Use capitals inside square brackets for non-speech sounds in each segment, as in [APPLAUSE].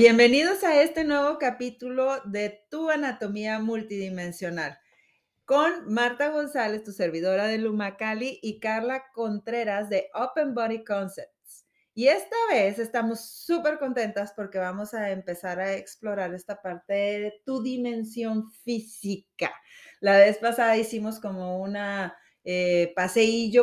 Bienvenidos a este nuevo capítulo de Tu Anatomía Multidimensional con Marta González, tu servidora de Lumacali, y Carla Contreras de Open Body Concepts. Y esta vez estamos súper contentas porque vamos a empezar a explorar esta parte de tu dimensión física. La vez pasada hicimos como una eh,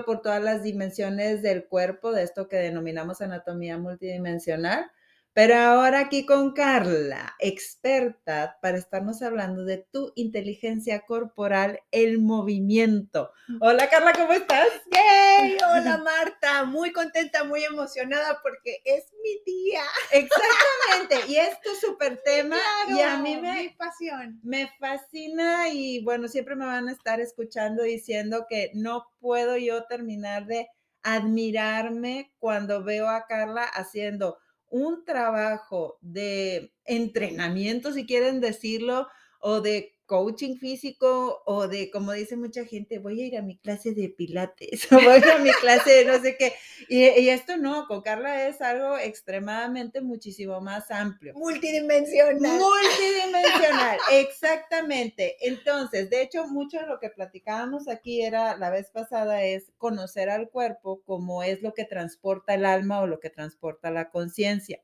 por todas las dimensiones del cuerpo, de esto que denominamos anatomía multidimensional. Pero ahora aquí con Carla, experta para estarnos hablando de tu inteligencia corporal, el movimiento. Hola Carla, ¿cómo estás? ¡Yay! [LAUGHS] Hola Marta, muy contenta, muy emocionada porque es mi día. Exactamente, y es tu súper tema y a mí me, mi pasión. me fascina y bueno, siempre me van a estar escuchando diciendo que no puedo yo terminar de admirarme cuando veo a Carla haciendo un trabajo de entrenamiento, si quieren decirlo, o de coaching físico o de, como dice mucha gente, voy a ir a mi clase de pilates [LAUGHS] o voy a, mi clase de no sé qué. Y, y, esto no, con Carla es algo extremadamente muchísimo más amplio. Multidimensional. Multidimensional, [LAUGHS] exactamente. Entonces, de hecho, mucho de lo que platicábamos aquí era la vez pasada es conocer al cuerpo como es lo que transporta el alma o lo que transporta la conciencia.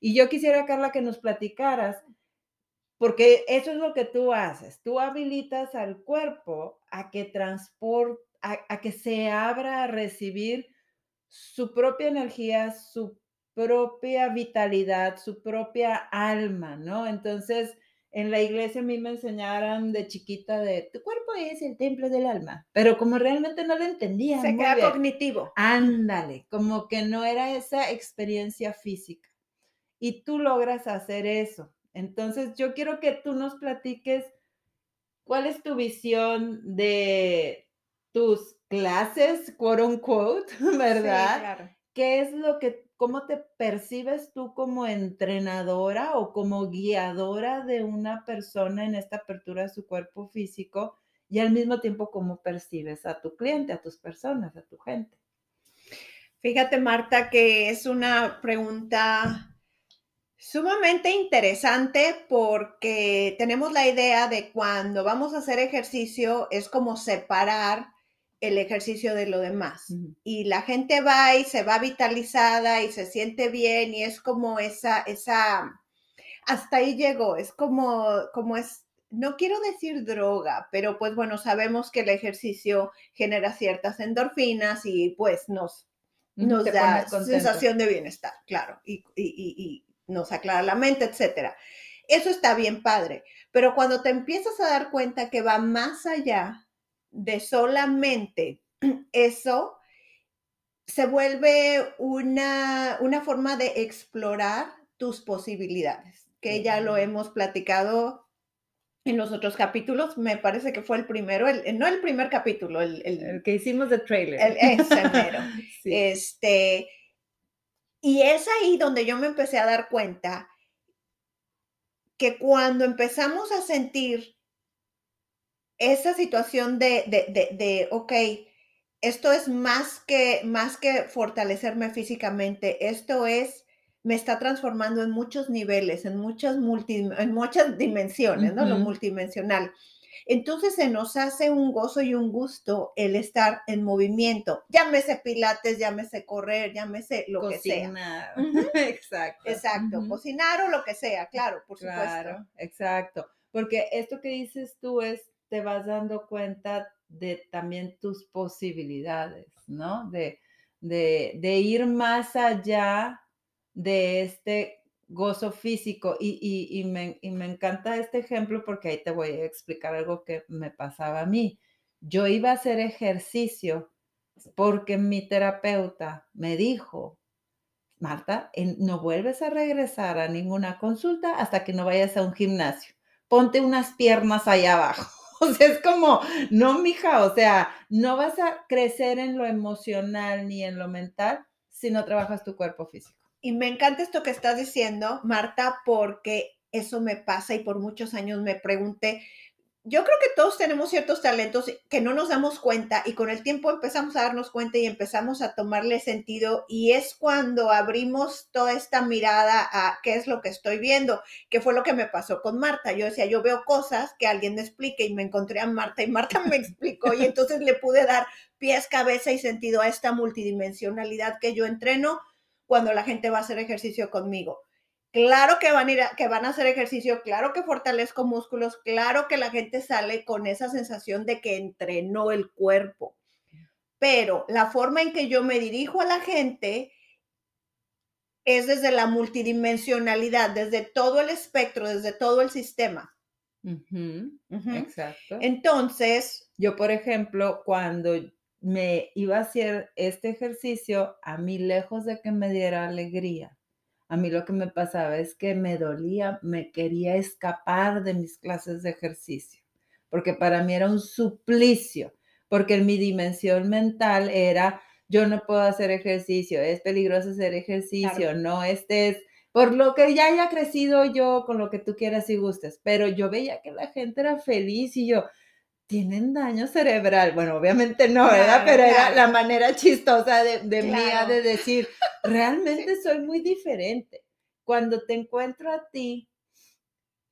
Y yo quisiera, Carla, que nos platicaras porque eso es lo que tú haces. Tú habilitas al cuerpo a que transporte, a, que se abra a recibir su propia energía, su propia vitalidad, su propia alma, ¿no? Entonces, en la iglesia a mí me enseñaron de chiquita de tu cuerpo es el templo del alma, pero como realmente no lo entendía. Se queda cognitivo. Ándale, como que no era esa experiencia física. Y tú logras hacer eso. Entonces, yo quiero que tú nos platiques cuál es tu visión de tus clases, quote unquote, [LAUGHS] ¿verdad? Sí, claro. ¿Qué es lo que, cómo te percibes tú como entrenadora o como guiadora de una persona en esta apertura de su cuerpo físico y al mismo tiempo cómo percibes a tu cliente, a tus personas, a tu gente? Fíjate, Marta, que es una pregunta Sumamente interesante porque tenemos la idea de cuando vamos a hacer ejercicio es como separar el ejercicio de lo demás. Y la gente va y se va vitalizada y se siente bien y es como esa, esa, hasta ahí llegó, es como, como es, no quiero decir droga, pero pues bueno, sabemos que el ejercicio genera ciertas endorfinas y pues nos, nos da sensación de bienestar, claro, y, y nos aclara la mente, etcétera. Eso está bien padre, pero cuando te empiezas a dar cuenta que va más allá de solamente [CLEARS THROAT] eso, se vuelve una, una forma de explorar tus posibilidades, que ya lo hemos platicado en los otros capítulos, me parece que fue el primero, el, no el primer capítulo, el, que hicimos de trailer. El, ese [LAUGHS] Este, y es ahí donde yo me empecé a dar cuenta que cuando empezamos a sentir esa situación de, de, de, ok, esto es más que, más que fortalecerme físicamente, esto es, me está transformando en muchos niveles, en muchas, multi, en muchas dimensiones, ¿no? Lo multidimensional. Entonces se nos hace un gozo y un gusto el estar en movimiento. Llámese pilates, llámese correr, llámese lo que sea. [LAUGHS] Exacto. Exacto. Cocinar o lo que sea, claro, por supuesto. Claro, exacto. Porque esto que dices tú es, te vas dando cuenta de también tus posibilidades, ¿no? De, de, de ir más allá de este gozo físico. Y, me, encanta este ejemplo porque ahí te voy a explicar algo que me pasaba a mí. Yo iba a hacer ejercicio porque mi terapeuta me dijo, Marta, no vuelves a regresar a ninguna consulta hasta que no vayas a un gimnasio. Ponte unas piernas allá abajo. [LAUGHS] O sea, es como, no, mija, o sea, no vas a crecer en lo emocional ni en lo mental si no trabajas tu cuerpo físico. Y me encanta esto que estás diciendo, Marta, porque eso me pasa y por muchos años me pregunté, yo creo que todos tenemos ciertos talentos que no nos damos cuenta y con el tiempo empezamos a darnos cuenta y empezamos a tomarle sentido y es cuando abrimos toda esta mirada a qué es lo que estoy viendo, qué fue lo que me pasó con Marta. Yo decía, yo veo cosas que alguien me explique y me encontré a Marta y Marta me [LAUGHS] explicó y entonces le pude dar pies, cabeza y sentido a esta multidimensionalidad que yo entreno cuando la gente va a hacer ejercicio conmigo. Claro que van, a ir que van a hacer ejercicio, claro que fortalezco músculos, claro que la gente sale con esa sensación de que entrenó el cuerpo. Pero la forma en que yo me dirijo a la gente es desde la multidimensionalidad, desde todo el espectro, desde todo el sistema. Exacto. Entonces, yo, por ejemplo, cuando me iba a hacer este ejercicio, a mí lejos de que me diera alegría, a mí lo que me pasaba es que me dolía, me quería escapar de mis clases de ejercicio, porque para mí era un suplicio, porque en mi dimensión mental era, yo no puedo hacer ejercicio, es peligroso hacer ejercicio, no estés, por lo que ya haya crecido yo con lo que tú quieras y gustes, pero yo veía que la gente era feliz y yo, tienen daño cerebral. Bueno, obviamente no, ¿verdad? Pero era la manera chistosa de, de mía de decir, realmente soy muy diferente. Cuando te encuentro a ti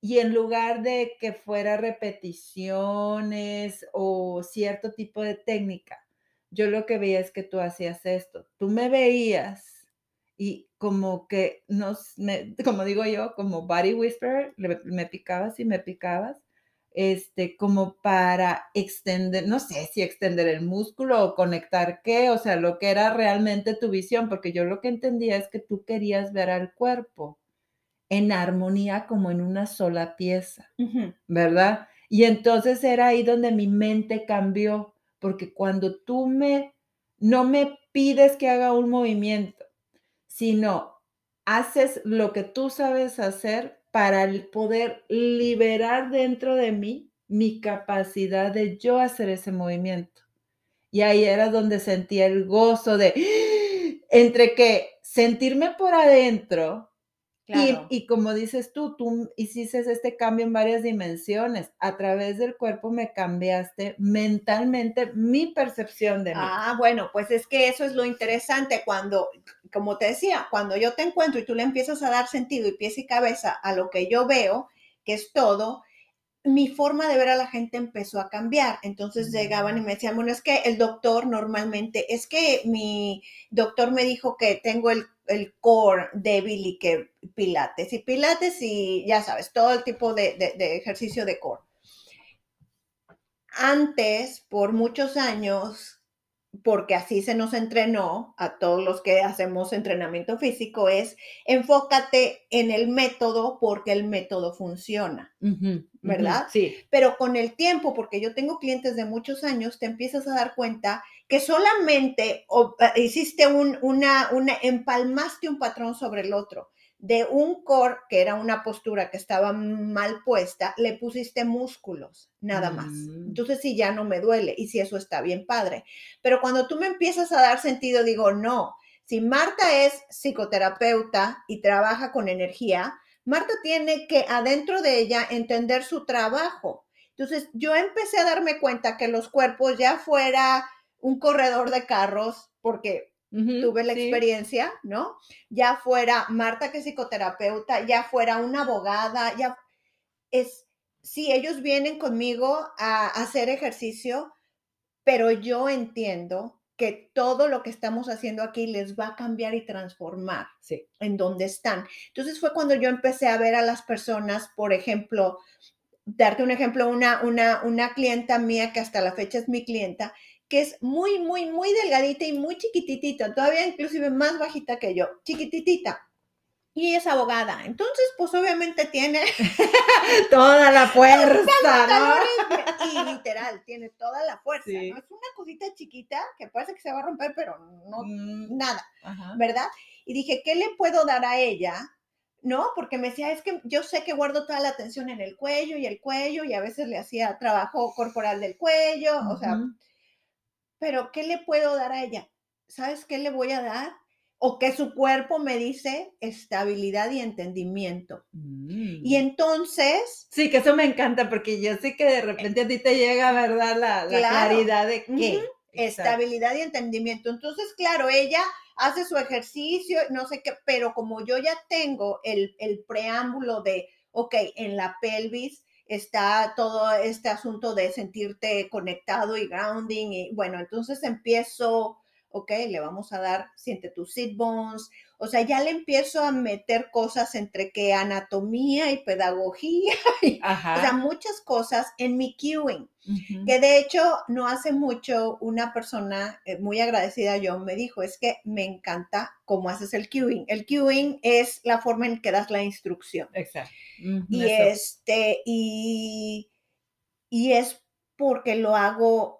y en lugar de que fuera repeticiones o cierto tipo de técnica, yo lo que veía es que tú hacías esto. Tú me veías y como que nos, como digo yo, como body whisperer, me picabas y me picabas este, como para extender, no sé si extender el músculo o conectar qué, o sea, lo que era realmente tu visión, porque yo lo que entendía es que tú querías ver al cuerpo en armonía como en una sola pieza, ¿verdad? Y entonces era ahí donde mi mente cambió, porque cuando tú me, no me pides que haga un movimiento, sino haces lo que tú sabes hacer, para poder liberar dentro de mí mi capacidad de yo hacer ese movimiento. Y ahí era donde sentía el gozo de, entre que sentirme por adentro y, como dices tú, tú hiciste este cambio en varias dimensiones. A través del cuerpo me cambiaste mentalmente mi percepción de mí. Ah, bueno, pues es que eso es lo interesante cuando, como te decía, cuando yo te encuentro y tú le empiezas a dar sentido y pies y cabeza a lo que yo veo, que es todo, mi forma de ver a la gente empezó a cambiar. Entonces llegaban y me decían, bueno, es que el doctor normalmente, es que mi doctor me dijo que tengo el, core débil y que pilates, y pilates y ya sabes, todo el tipo de, de ejercicio de core. Antes, por muchos años, porque así se nos entrenó a todos los que hacemos entrenamiento físico, es enfócate en el método porque el método funciona, ¿verdad? sí. Pero con el tiempo, porque yo tengo clientes de muchos años, te empiezas a dar cuenta que solamente eh, hiciste un, una, una, empalmaste un patrón sobre el otro de un core, que era una postura que estaba mal puesta, le pusiste músculos, nada más. Mm. Entonces sí, ya no me duele y si eso está bien padre. Pero cuando tú me empiezas a dar sentido, digo, no, si Marta es psicoterapeuta y trabaja con energía, Marta tiene que adentro de ella entender su trabajo. Entonces yo empecé a darme cuenta que los cuerpos ya fuera un corredor de carros, porque tuve la experiencia, ¿no? Ya fuera Marta que es psicoterapeuta, ya fuera una abogada, ya es, sí, ellos vienen conmigo a, hacer ejercicio, pero yo entiendo que todo lo que estamos haciendo aquí les va a cambiar y transformar en donde están. Entonces fue cuando yo empecé a ver a las personas, por ejemplo, darte un ejemplo, una, una, una clienta mía que hasta la fecha es mi clienta, que es muy, muy, muy delgadita y muy chiquititita, todavía inclusive más bajita que yo, chiquititita. Y es abogada. Entonces, pues obviamente tiene [LAUGHS] toda la [LAUGHS] fuerza, ¿no? Y literal, tiene toda la fuerza, ¿no? Es una cosita chiquita que parece que se va a romper, pero no, mm, nada, ¿verdad? Y dije, ¿qué le puedo dar a ella? ¿no? Porque me decía, es que yo sé que guardo toda la atención en el cuello y el cuello y a veces le hacía trabajo corporal del cuello, o sea, pero ¿qué le puedo dar a ella? ¿Sabes qué le voy a dar? O que su cuerpo me dice estabilidad y entendimiento. Mm. Y entonces, Sí, que eso me encanta porque yo sé que de repente a ti te llega, ¿verdad? La, la Claro. claridad de qué. Estabilidad y entendimiento. Entonces, claro, ella hace su ejercicio, no sé qué, pero como yo ya tengo el, el preámbulo de, ok, en la pelvis está todo este asunto de sentirte conectado y grounding, y bueno, entonces empiezo, ok, le vamos a dar, siente tus sit bones, o sea, ya le empiezo a meter cosas entre que anatomía y pedagogía, [LAUGHS] Ajá. o sea, muchas cosas en mi. Ujú. Que de hecho, no hace mucho, una persona eh, muy agradecida yo me dijo, es que me encanta cómo haces el queuing. El queuing es la forma en que das la instrucción. Exacto. Y eso. este, y, y es porque lo hago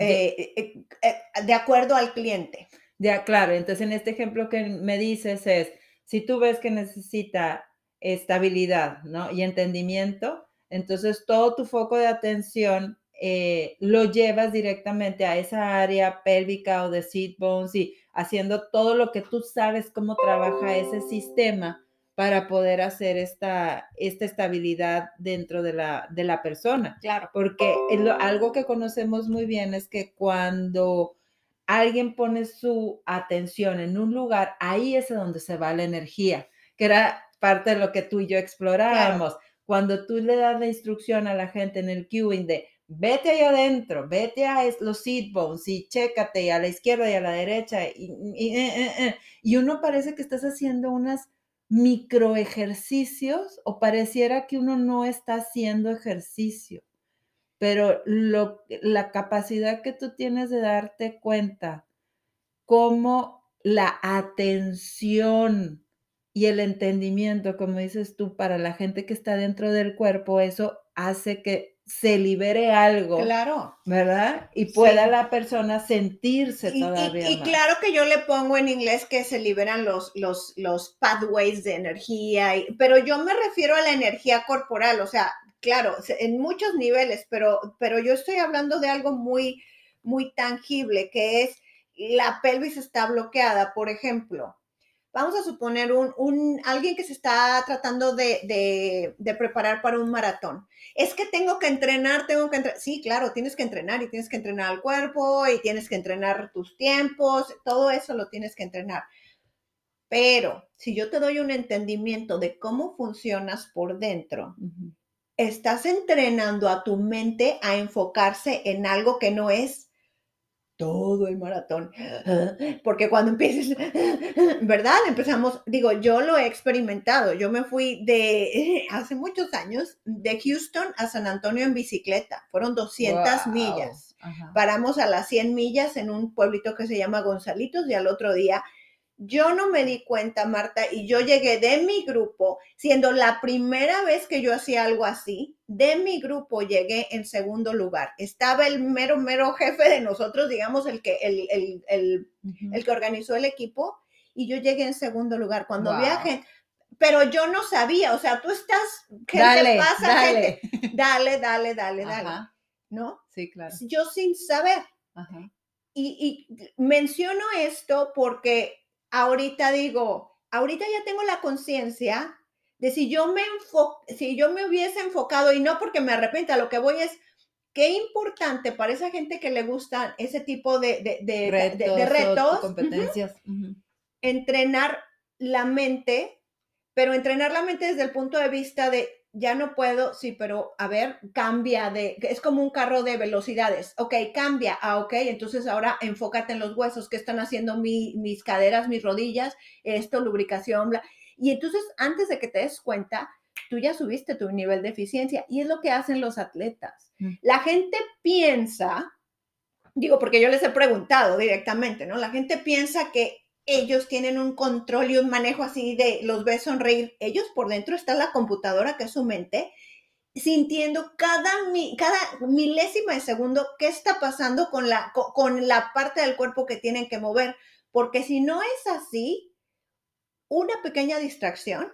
eh, eh, eh, de acuerdo al cliente. Ya, claro. Entonces, en este ejemplo que me dices es, si tú ves que necesita estabilidad, ¿no? Y entendimiento, entonces todo tu foco de atención eh, lo llevas directamente a esa área pélvica o de sit bones y haciendo todo lo que tú sabes cómo trabaja ese sistema para poder hacer esta, esta estabilidad dentro de la, de la persona. Claro. Porque lo- algo que conocemos muy bien es que cuando alguien pone su atención en un lugar, ahí es donde se va la energía, que era parte de lo que tú y yo explorábamos. Cuando tú le das la instrucción a la gente en el queuing de vete ahí adentro, vete a los sit bones y chécate y a la izquierda y a la derecha y, y- eh, y uno parece que estás haciendo unas micro ejercicios o pareciera que uno no está haciendo ejercicio pero lo, la capacidad que tú tienes de darte cuenta cómo la atención y el entendimiento, como dices tú, para la gente que está dentro del cuerpo, eso hace que se libere algo, Claro. ¿verdad? Y pueda Sí. la persona sentirse Y, y- todavía y más. claro que yo le pongo en inglés que se liberan los, los, los pathways de energía, y- pero yo me refiero a la energía corporal, o sea, claro, en muchos niveles, pero, pero yo estoy hablando de algo muy, muy tangible, que es la pelvis está bloqueada, por ejemplo. Vamos a suponer un, un- alguien que se está tratando de, de- de preparar para un maratón. Es que tengo que entrenar, tengo que entrenar. Sí, claro, tienes que entrenar y tienes que entrenar al cuerpo y tienes que entrenar tus tiempos, todo eso lo tienes que entrenar. Pero si yo te doy un entendimiento de cómo funcionas por dentro, estás entrenando a tu mente a enfocarse en algo que no es todo el maratón. Porque cuando empieces, ¿verdad? Empezamos, digo, yo lo he experimentado. Yo me fui de [LAUGHS] hace muchos años de Houston a San Antonio en bicicleta. Fueron 200 Guau. millas. Ajá. Paramos a las 100 millas en un pueblito que se llama Gonzalitos y al otro día yo no me di cuenta, Marta, y yo llegué de mi grupo, siendo la primera vez que yo hacía algo así, de mi grupo llegué en segundo lugar. Estaba el mero, mero jefe de nosotros, digamos, el que, el, el, el, el que organizó el equipo, y yo llegué en segundo lugar. Cuando Wow. viaje, pero yo no sabía, o sea, tú estás, ¿qué Dale, te pasa, dale. gente? [LAUGHS] Dale, dale, dale, dale, Ajá. ¿no? Sí, claro. Yo sin saber. Ajá. Y, y menciono esto porque ahorita digo, ahorita ya tengo la conciencia de si yo me si yo me hubiese enfocado y no porque me arrepienta, lo que voy es qué importante para esa gente que le gustan ese tipo de, de, de- Retos, o competencias. Entrenar la mente, pero entrenar la mente desde el punto de vista de ya no puedo, sí, pero a ver, cambia de, es como un carro de velocidades, ok, cambia, ah, ok, entonces ahora enfócate en los huesos, ¿qué están haciendo mi- mis caderas, mis rodillas, esto, lubricación, bla. Y entonces, antes de que te des cuenta, tú ya subiste tu nivel de eficiencia y es lo que hacen los atletas. Mm. La gente piensa, digo, porque yo les he preguntado directamente, ¿no? La gente piensa que ellos tienen un control y un manejo así de los ves sonreír. Ellos por dentro está la computadora que es su mente, sintiendo cada, mi- cada milésima de segundo qué está pasando con la, co- con la parte del cuerpo que tienen que mover. Porque si no es así, una pequeña distracción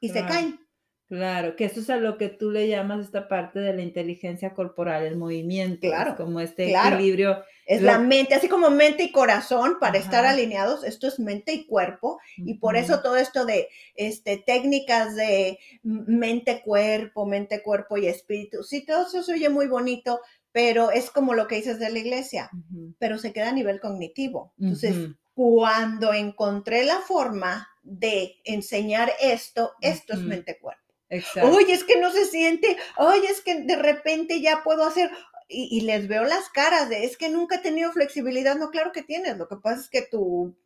y se caen. Claro, que eso es a lo que tú le llamas esta parte de la inteligencia corporal, el movimiento, Claro, como este claro. equilibrio. Es la mente, así como mente y corazón para estar alineados, esto es mente y cuerpo. Y por eso todo esto de este, técnicas de mente-cuerpo, mente-cuerpo y espíritu, sí, todo eso se oye muy bonito, pero es como lo que dices de la iglesia, pero se queda a nivel cognitivo. Entonces, cuando encontré la forma de enseñar esto, esto es mente-cuerpo. Exacto. Oye, es que no se siente, oye, es que de repente ya puedo hacer, y, y les veo las caras de, es que nunca he tenido flexibilidad, no, claro que tienes, lo que pasa es que tu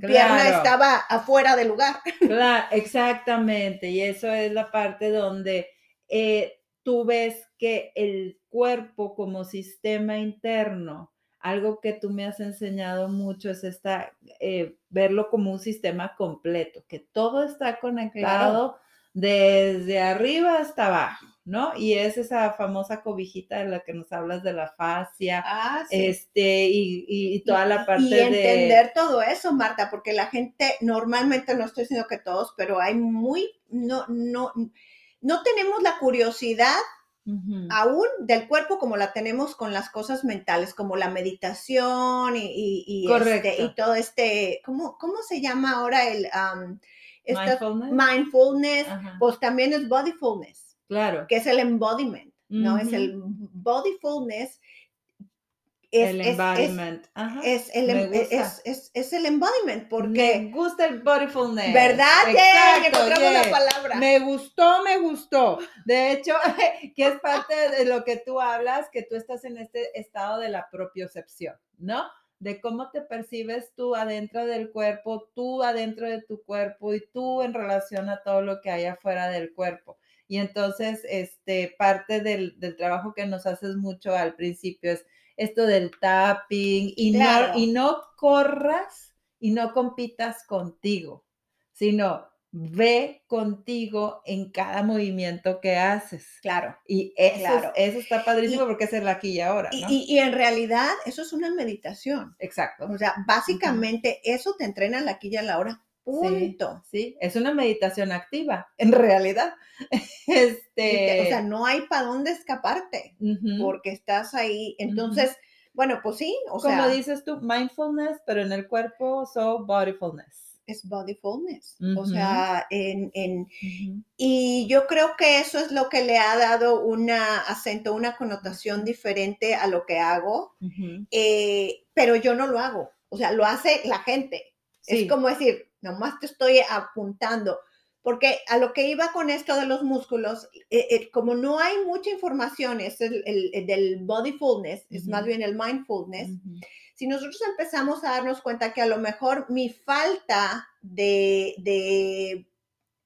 pierna estaba afuera del lugar. [LAUGHS] Claro, exactamente. Y eso es la parte donde eh, tú ves que el cuerpo como sistema interno, algo que tú me has enseñado mucho es esta, eh, verlo como un sistema completo, que todo está conectado desde arriba hasta abajo, ¿no? Y es esa famosa cobijita de la que nos hablas de la fascia, Ah, este, y, y- y toda la parte y de... entender todo eso, Marta, porque la gente, normalmente no estoy diciendo que todos, pero hay muy, no, no, no tenemos la curiosidad aún del cuerpo como la tenemos con las cosas mentales, como la meditación y, y, y, este, y todo este, ¿cómo, ¿cómo se llama ahora el um, esta- Mindfulness. mindfulness? Pues también es bodyfulness, claro. que es el embodiment, ¿no? Es el bodyfulness. Es, el es- es- embodiment. Ajá. es el, Me em- gusta. es, el embodiment, porque, Me gusta el bodyfulness. ¿verdad? Yeah, la palabra. Me gustó, me gustó. De hecho, [LAUGHS] que es parte de lo que tú hablas, que tú estás en este estado de la propiocepción, ¿no? De cómo te percibes tú adentro del cuerpo, tú adentro de tu cuerpo y tú en relación a todo lo que hay afuera del cuerpo. Y entonces, este, parte del, del trabajo que nos haces mucho al principio es esto del tapping y, Claro. no, y no corras y no compitas contigo, sino ve contigo en cada movimiento que haces. Claro. Y eso, Claro. es- eso está padrísimo Y- porque es el aquí y ahora, Y, ¿no? y- y en realidad eso es una meditación. Exacto. O sea, básicamente eso te entrena en la aquí y en la hora. Punto. Sí, es una meditación activa, en realidad. [LAUGHS] Este, O sea, no hay para dónde escaparte porque estás ahí. Entonces, bueno, pues sí, o como sea, dices tú, mindfulness, pero en el cuerpo, so bodyfulness. es bodyfulness. O sea, en, en, y yo creo que eso es lo que le ha dado una acento, una connotación diferente a lo que hago, eh, pero yo no lo hago. O sea, lo hace la gente. Sí. Es como decir, nomás te estoy apuntando. Porque a lo que iba con esto de los músculos, eh, eh, como no hay mucha información, es el, el- el del bodyfulness, es más bien el mindfulness. Si nosotros empezamos a darnos cuenta que a lo mejor mi falta de, de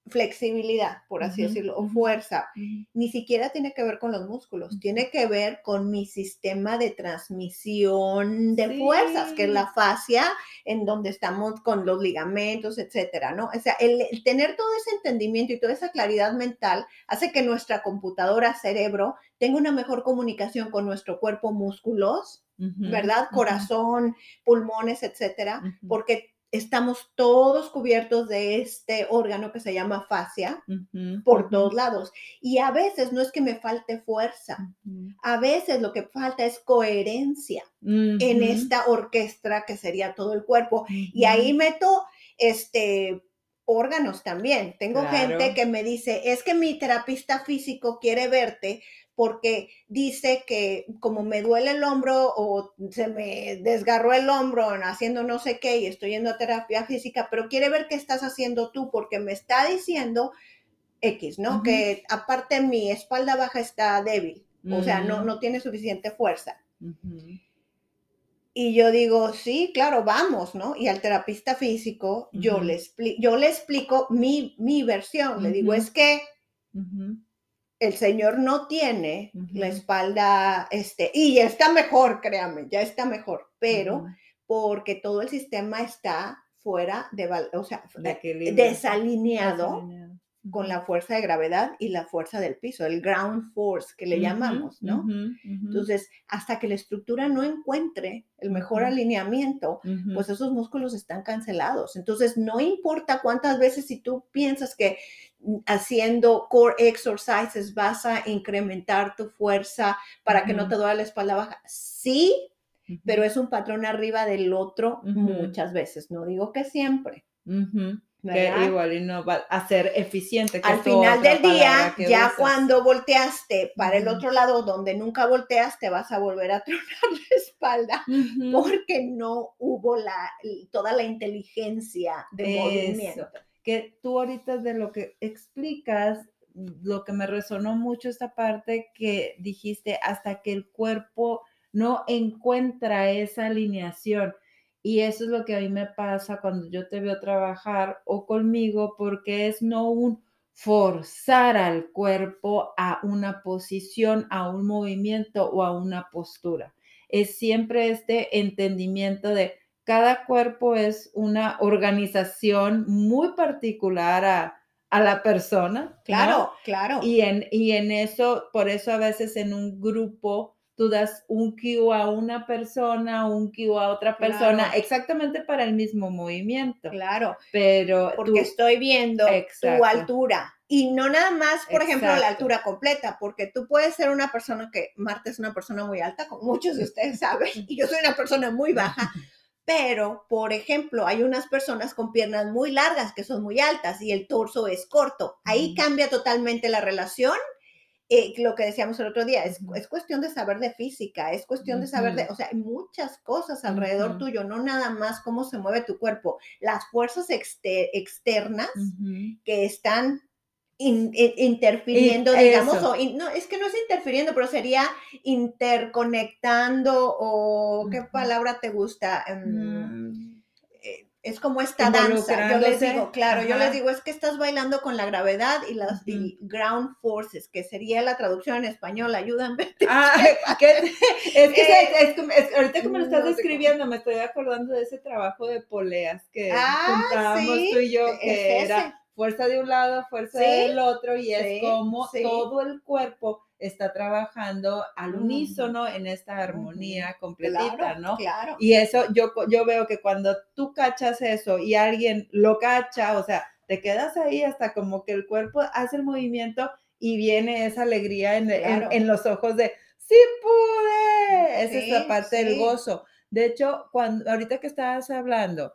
flexibilidad, por así Ujú, decirlo, o fuerza, ni siquiera tiene que ver con los músculos, tiene que ver con mi sistema de transmisión de Sí. fuerzas, que es la fascia, en donde estamos con los ligamentos, etcétera, ¿no? O sea, el, el tener todo ese entendimiento y toda esa claridad mental hace que nuestra computadora cerebro tenga una mejor comunicación con nuestro cuerpo, músculos. ¿verdad? Corazón, pulmones, etcétera, porque estamos todos cubiertos de este órgano que se llama fascia por todos lados. Y a veces no es que me falte fuerza, a veces lo que falta es coherencia en esta orquesta que sería todo el cuerpo. Y ahí meto este órganos también. Tengo Claro. gente que me dice, es que mi terapista físico quiere verte porque dice que como me duele el hombro o se me desgarró el hombro haciendo no sé qué y estoy yendo a terapia física, pero quiere ver qué estás haciendo tú porque me está diciendo X, ¿no? Que aparte mi espalda baja está débil, o sea, no, Ujú. no tiene suficiente fuerza. Y yo digo, sí, claro, vamos, ¿no? Y al terapista físico yo, le, yo le explico mi, mi versión. Le digo, es que el señor no tiene la espalda, este, y ya está mejor, créame, ya está mejor, pero porque todo el sistema está fuera de, o sea, De desalineado Desalineado. Con la fuerza de gravedad y la fuerza del piso, el ground force que le llamamos, ¿no? Entonces, hasta que la estructura no encuentre el mejor alineamiento, pues esos músculos están cancelados. Entonces, no importa cuántas veces si tú piensas que haciendo core exercises vas a incrementar tu fuerza para que no te duela la espalda baja. Sí, pero es un patrón arriba del otro muchas veces. No digo que siempre. Que igual y no va a ser eficiente. Al final del día, ya cuando volteaste para el otro lado donde nunca volteas, te vas a volver a [LAUGHS] tronar la espalda porque no hubo la, toda la inteligencia de movimiento. Que tú ahorita de lo que explicas, lo que me resonó mucho esta parte que dijiste, hasta que el cuerpo no encuentra esa alineación y eso es lo que a mí me pasa cuando yo te veo trabajar o conmigo, porque es no un forzar al cuerpo a una posición, a un movimiento o a una postura. Es siempre este entendimiento de cada cuerpo es una organización muy particular a, la persona. Claro, claro. Y en, y en eso, por eso a veces en un grupo tú das un cue a una persona, un cue a otra persona, exactamente para el mismo movimiento. Claro. Pero porque estoy viendo tu altura y no nada más, por ejemplo, la altura completa, porque tú puedes ser una persona que Marta es una persona muy alta, como muchos de ustedes saben, y yo soy una persona muy baja. Pero, por ejemplo, hay unas personas con piernas muy largas que son muy altas y el torso es corto. Ahí cambia totalmente la relación eh, lo que decíamos el otro día, es, es, cuestión de saber de física, es cuestión de saber de, o sea, hay muchas cosas alrededor tuyo, no nada más cómo se mueve tu cuerpo, las fuerzas externas que están interfiriendo, digamos, o no, es que no es interfiriendo, pero sería interconectando o qué palabra te gusta. Mm es como esta danza. Yo les digo, claro, yo les digo, es que estás bailando con la gravedad y las ground forces, que sería la traducción en español, ayúdame. [LAUGHS] Ah, [LAUGHS] es que eh, ahorita como lo estás describiendo, me estoy acordando de ese trabajo de poleas que ah, tú y yo, que era fuerza de un lado, fuerza del otro, y es como todo el cuerpo está trabajando al unísono en esta armonía completita, ¿no? Claro. Y eso yo, yo veo que cuando tú cachas eso y alguien lo cacha, o sea, te quedas ahí hasta como que el cuerpo hace el movimiento y viene esa alegría en, en, los ojos de, sí pude, esa es la parte del gozo. De hecho, cuando, ahorita que estabas hablando,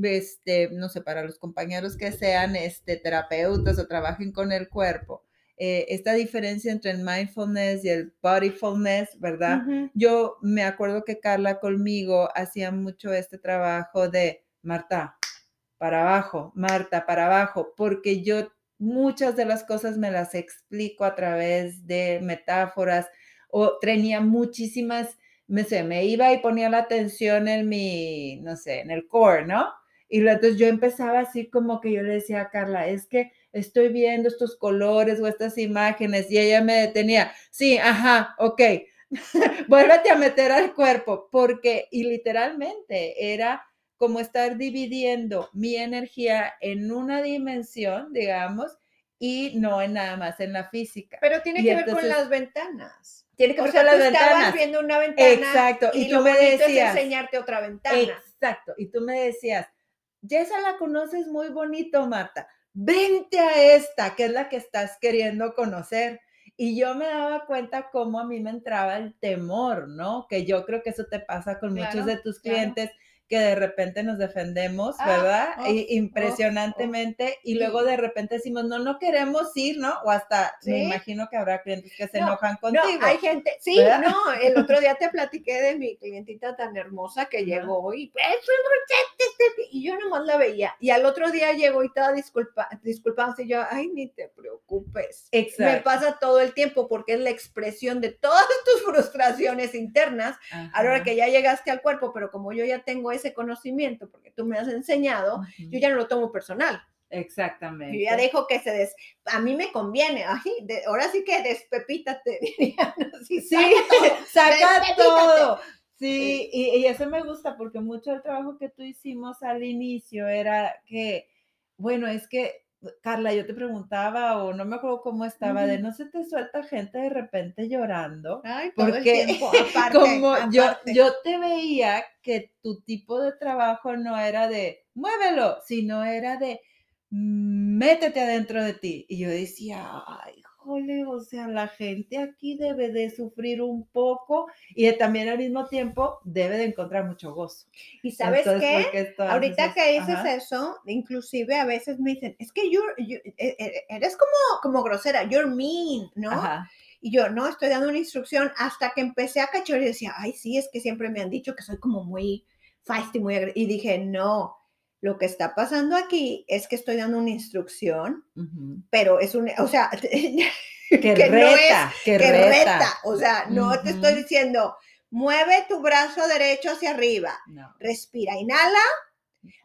este, no sé, para los compañeros que sean este, terapeutas o trabajen con el cuerpo, eh, esta diferencia entre el mindfulness y el bodyfulness, ¿verdad? Yo me acuerdo que Carla conmigo hacía mucho este trabajo de Marta, para abajo, Marta, para abajo, porque yo muchas de las cosas me las explico a través de metáforas o tenía muchísimas, me sé, me iba y ponía la atención en mi, no sé, en el core, ¿no? Y entonces yo empezaba así como que yo le decía a Carla, es que estoy viendo estos colores o estas imágenes y ella me detenía, sí, ajá, ok, [LAUGHS] vuélvete a meter al cuerpo, porque, y literalmente era como estar dividiendo mi energía en una dimensión, digamos, y no en nada más en la física. Pero tiene que ver con las ventanas. Tiene que ver con las ventanas. Estabas viendo una ventana. Exacto. Y, tú me decías. enseñarte otra ventana. Exacto. Y tú me decías, ya esa la conoces muy bonito, Marta. Vente a esta, que es la que estás queriendo conocer. Y yo me daba cuenta cómo a mí me entraba el temor, ¿no? Que yo creo que eso te pasa con muchos de tus clientes que de repente nos defendemos, ah, ¿verdad? Oh, oh, Impresionantemente y luego de repente decimos, no, no queremos ir, ¿no? O hasta me imagino que habrá clientes que se enojan contigo. No, hay gente, sí, no, el otro [LAUGHS] día te platiqué de mi clientita tan hermosa que llegó y, y yo nomás la veía. Y al otro día llegó y estaba disculpa, disculpándose y yo, ay, ni te preocupes. Exacto. Me pasa todo el tiempo porque es la expresión de todas tus frustraciones internas a la hora que ya llegaste al cuerpo, pero como yo ya tengo ese conocimiento, porque tú me has enseñado, yo ya no lo tomo personal. Exactamente. Yo ya dejo que se des... A mí me conviene, ahora sí que despepítate, [LAUGHS] diría. Sí, saca todo. [LAUGHS] Sí, y, y, eso me gusta porque mucho del trabajo que tú hicimos al inicio era que, bueno, es que Carla, yo te preguntaba, o no me acuerdo cómo estaba, de no se te suelta gente de repente llorando. Ay, porque [LAUGHS] como Yo, yo te veía que tu tipo de trabajo no era de muévelo, sino era de métete adentro de ti. Y yo decía, ay, jole, o sea, la gente aquí debe de sufrir un poco y también al mismo tiempo debe de encontrar mucho gozo. Y sabes qué, ahorita que dices eso, inclusive a veces me dicen, es que e, e, eres como, como grosera, you're mean, ¿no? Y yo, no, estoy dando una instrucción hasta que empecé a cachar y decía, ay, sí, es que siempre me han dicho que soy como muy feisty, muy Y dije, no, lo que está pasando aquí es que estoy dando una instrucción, pero es un, o sea, [LAUGHS] que, reta, que, reta. O sea, no te estoy diciendo, mueve tu brazo derecho hacia arriba, respira, inhala.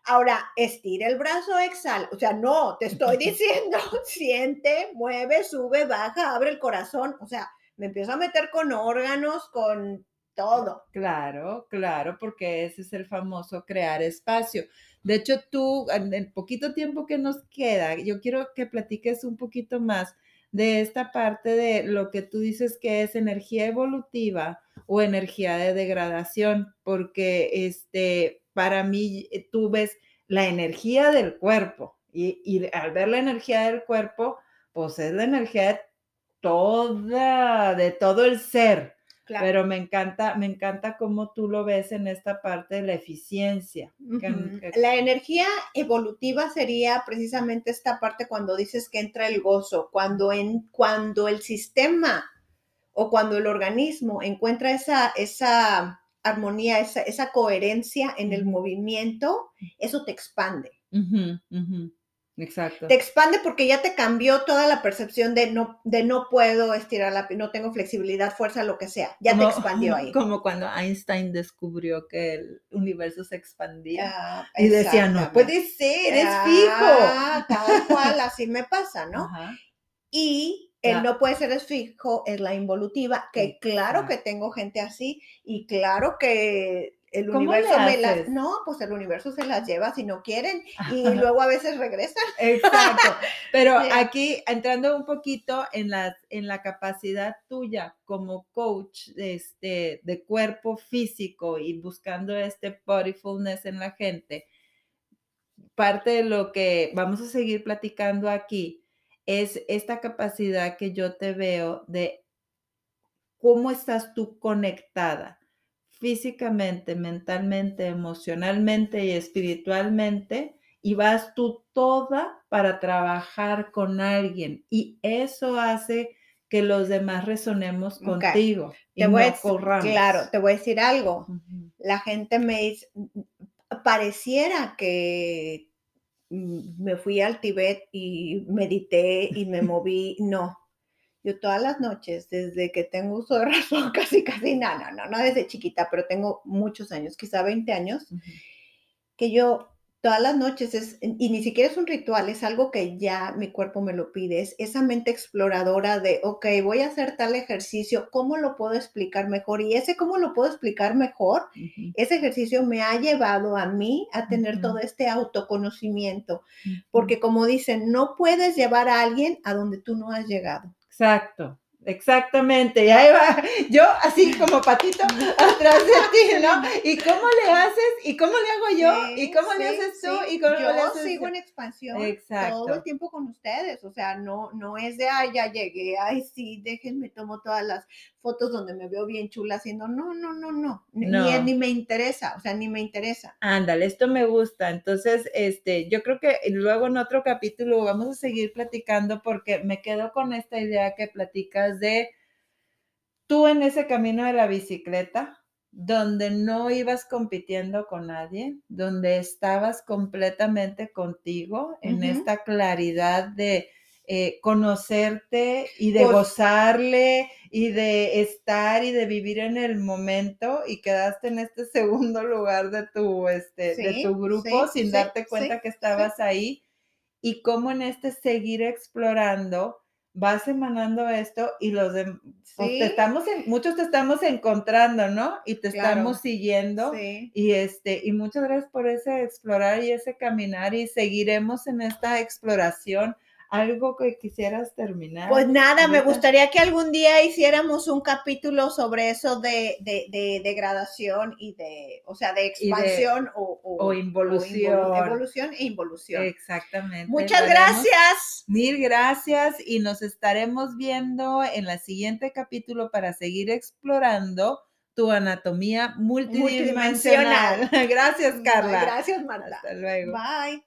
Ahora, estira el brazo, exhala. O sea, no, te estoy [LAUGHS] diciendo, [LAUGHS] siente, mueve, sube, baja, abre el corazón. O sea, me empiezo a meter con órganos, con todo. Claro, claro, porque ese es el famoso crear espacio. De hecho, tú, en el poquito tiempo que nos queda, yo quiero que platiques un poquito más de esta parte de lo que tú dices que es energía evolutiva o energía de degradación, porque este, para mí eh, tú ves la energía del cuerpo y, y al ver la energía del cuerpo, pues es la energía toda, de todo el ser. Pero me encanta, me encanta cómo tú lo ves en esta parte de la eficiencia. La energía evolutiva sería precisamente esta parte cuando dices que entra el gozo, cuando, en, cuando el sistema o cuando el organismo encuentra esa, esa armonía, esa, esa coherencia en el movimiento, eso te expande. Exacto. Te expande porque ya te cambió toda la percepción de no, de no puedo estirar la no tengo flexibilidad, fuerza, lo que sea. Ya te expandió [LAUGHS] ahí. Como cuando Einstein descubrió que el universo se expandía ah, y decía, no puede ser, es fijo. Tal cual, [LAUGHS] así me pasa, ¿no? Y el no puede ser es fijo es la involutiva, que claro que tengo gente así y claro que el universo me las, no, pues el universo se las lleva si no quieren y [LAUGHS] luego a veces regresan. Exacto. Pero [LAUGHS] aquí entrando un poquito en la, en la capacidad tuya como coach este, de cuerpo físico y buscando este bodyfulness en la gente, parte de lo que vamos a seguir platicando aquí es esta capacidad que yo te veo de cómo estás tú conectada físicamente, mentalmente, emocionalmente y espiritualmente y vas tú toda para trabajar con alguien y eso hace que los demás resonemos contigo y voy Claro, te voy a decir algo. La gente me dice, pareciera que me fui al Tibet y medité y me [LAUGHS] moví. No, yo todas las noches, desde que tengo uso de [LAUGHS] razón, casi, casi, no, no, no, no desde chiquita, pero tengo muchos años, quizá 20 años, que yo todas las noches es, y ni siquiera es un ritual, es algo que ya mi cuerpo me lo pide, es esa mente exploradora de, ok, voy a hacer tal ejercicio, ¿cómo lo puedo explicar mejor? Y ese cómo lo puedo explicar mejor, ese ejercicio me ha llevado a mí a tener todo este autoconocimiento, porque como dicen, no puedes llevar a alguien a donde tú no has llegado. Exacto. Exactamente, y ahí va yo así como patito atrás de ti, ¿no? ¿Y cómo le haces? ¿Y cómo le hago yo? ¿Y cómo le haces tú? ¿Y cómo yo le haces sigo en expansión todo el tiempo con ustedes, o sea, no, no es de, ay, ya llegué, ay, sí, déjenme, tomo todas las fotos donde me veo bien chula haciendo, no, no, no, no, Ni, ni, me interesa, o sea, ni me interesa. Ándale, esto me gusta, entonces, este, yo creo que luego en otro capítulo vamos a seguir platicando porque me quedo con esta idea que platicas de tú en ese camino de la bicicleta, donde no ibas compitiendo con nadie, donde estabas completamente contigo en esta claridad de eh, conocerte y de gozarle y de estar y de vivir en el momento y quedaste en este [LAUGHS] segundo lugar de tu, este, de tu grupo sin darte cuenta que estabas ahí y cómo en este seguir explorando vas emanando esto y los de, pues, estamos muchos te estamos encontrando, ¿no? Y te estamos siguiendo y este y muchas gracias por ese explorar y ese caminar y seguiremos en esta exploración algo que quisieras terminar. Pues nada, me gustaría que algún día hiciéramos un capítulo sobre eso de, de, de degradación y de, o sea, de Y de- expansión o, o- o involución. involu- evolución e involución. Exactamente. Muchas gracias. Mil gracias y nos estaremos viendo en el siguiente capítulo para seguir explorando tu anatomía multidimensional. Multidimensional. [LAUGHS] Gracias, Carla. Gracias, Marta. Hasta luego. Bye.